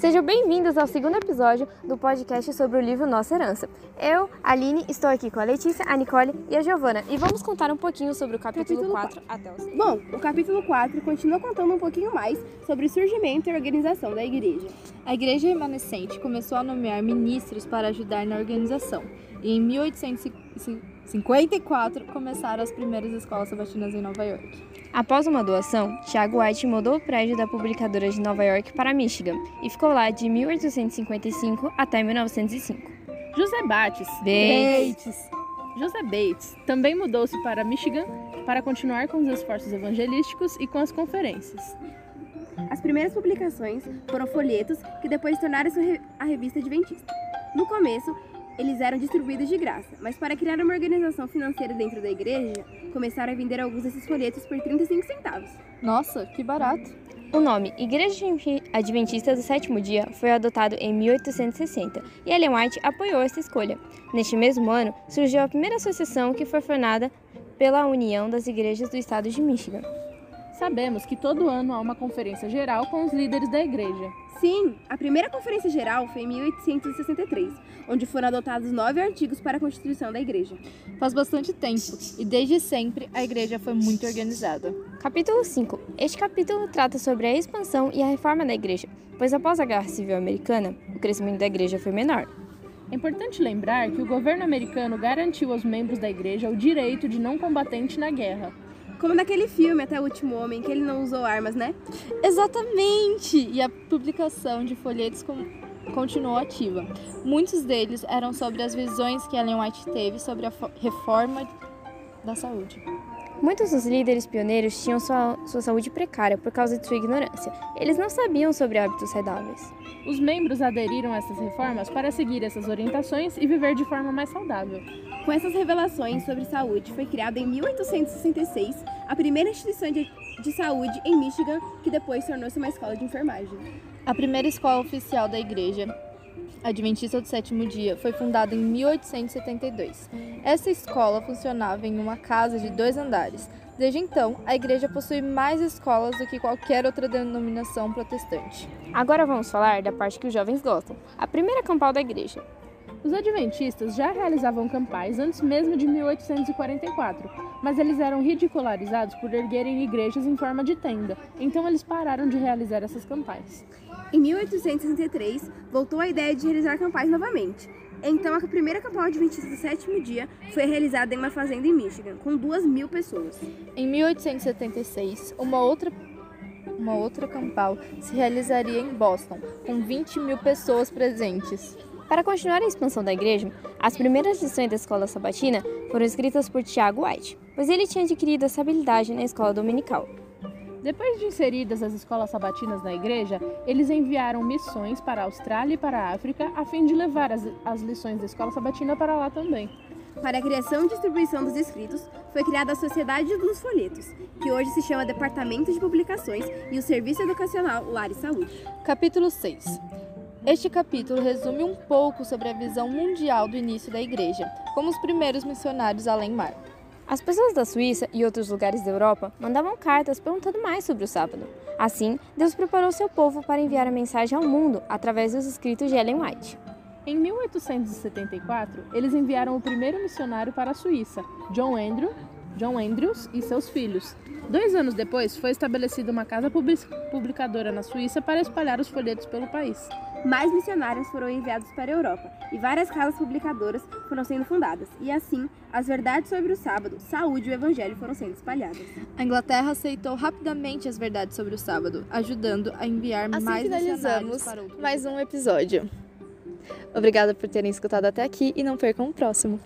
Sejam bem-vindos ao segundo episódio do podcast sobre o livro Nossa Herança. Eu, Aline, estou aqui com a Letícia, a Nicole e a Giovana e vamos contar um pouquinho sobre o capítulo, Capítulo 4 até o 6. Bom, o capítulo 4 continua contando um pouquinho mais sobre o surgimento e organização da igreja. A igreja remanescente começou a nomear ministros para ajudar na organização. E em 1854 começaram as primeiras escolas sabatinas em Nova York. Após uma doação, Tiago White mudou o prédio da publicadora de Nova York para Michigan e ficou lá de 1855 até 1905. José Bates. Bates. José Bates também mudou-se para Michigan para continuar com os esforços evangelísticos e com as conferências. As primeiras publicações foram folhetos que depois tornaram-se a revista Adventista. No começo, eles eram distribuídos de graça, mas para criar uma organização financeira dentro da igreja, começaram a vender alguns desses folhetos por 35 centavos. Nossa, que barato! O nome Igreja Adventista do Sétimo Dia foi adotado em 1860 e Ellen White apoiou essa escolha. Neste mesmo ano, surgiu a primeira associação que foi formada pela União das Igrejas do Estado de Michigan. Sabemos que todo ano há uma conferência geral com os líderes da igreja. Sim, a primeira conferência geral foi em 1863, onde foram adotados nove artigos para a constituição da igreja. Faz bastante tempo e desde sempre a igreja foi muito organizada. Capítulo 5. Este capítulo trata sobre a expansão e a reforma da igreja, pois após a Guerra Civil Americana, o crescimento da igreja foi menor. É importante lembrar que o governo americano garantiu aos membros da igreja o direito de não combatente na guerra. Como naquele filme Até o Último Homem, que ele não usou armas, né? Exatamente! E a publicação de folhetos com- continuou ativa. Muitos deles eram sobre as visões que Ellen White teve sobre a fo- reforma da saúde. Muitos dos líderes pioneiros tinham sua, sua saúde precária por causa de sua ignorância. Eles não sabiam sobre hábitos saudáveis. Os membros aderiram a essas reformas para seguir essas orientações e viver de forma mais saudável. Com essas revelações sobre saúde, foi criada em 1866 a primeira instituição de, de saúde em Michigan, que depois tornou-se uma escola de enfermagem. A primeira escola oficial da igreja Adventista do Sétimo Dia foi fundada em 1872. Essa escola funcionava em uma casa de dois andares. Desde então, a igreja possui mais escolas do que qualquer outra denominação protestante. Agora vamos falar da parte que os jovens gostam: a primeira campal da igreja. Os adventistas já realizavam campais antes mesmo de 1844, mas eles eram ridicularizados por erguerem igrejas em forma de tenda, então eles pararam de realizar essas campais. Em 1863, voltou a ideia de realizar campais novamente. Então, a primeira campal adventista do sétimo dia foi realizada em uma fazenda em Michigan, com duas mil pessoas. Em 1876, uma outra, uma outra campal se realizaria em Boston, com 20 mil pessoas presentes. Para continuar a expansão da igreja, as primeiras lições da escola sabatina foram escritas por Tiago White, pois ele tinha adquirido essa habilidade na escola dominical. Depois de inseridas as escolas sabatinas na igreja, eles enviaram missões para a Austrália e para a África a fim de levar as, as lições da escola sabatina para lá também. Para a criação e distribuição dos escritos, foi criada a Sociedade dos Folhetos, que hoje se chama Departamento de Publicações e o Serviço Educacional Lar e Saúde. Capítulo 6 Este capítulo resume um pouco sobre a visão mundial do início da igreja, como os primeiros missionários além-mar. As pessoas da Suíça e outros lugares da Europa mandavam cartas perguntando mais sobre o sábado. Assim, Deus preparou seu povo para enviar a mensagem ao mundo através dos escritos de Ellen White. Em 1874, eles enviaram o primeiro missionário para a Suíça, John, Andrew, John Andrews e seus filhos. Dois anos depois, foi estabelecida uma casa public- publicadora na Suíça para espalhar os folhetos pelo país. Mais missionários foram enviados para a Europa e várias casas publicadoras foram sendo fundadas. E assim, as verdades sobre o sábado, saúde e o evangelho foram sendo espalhadas. A Inglaterra aceitou rapidamente as verdades sobre o sábado, ajudando a enviar Assim mais missionários para outros mais um episódio. Obrigada por terem escutado até aqui e não percam o próximo.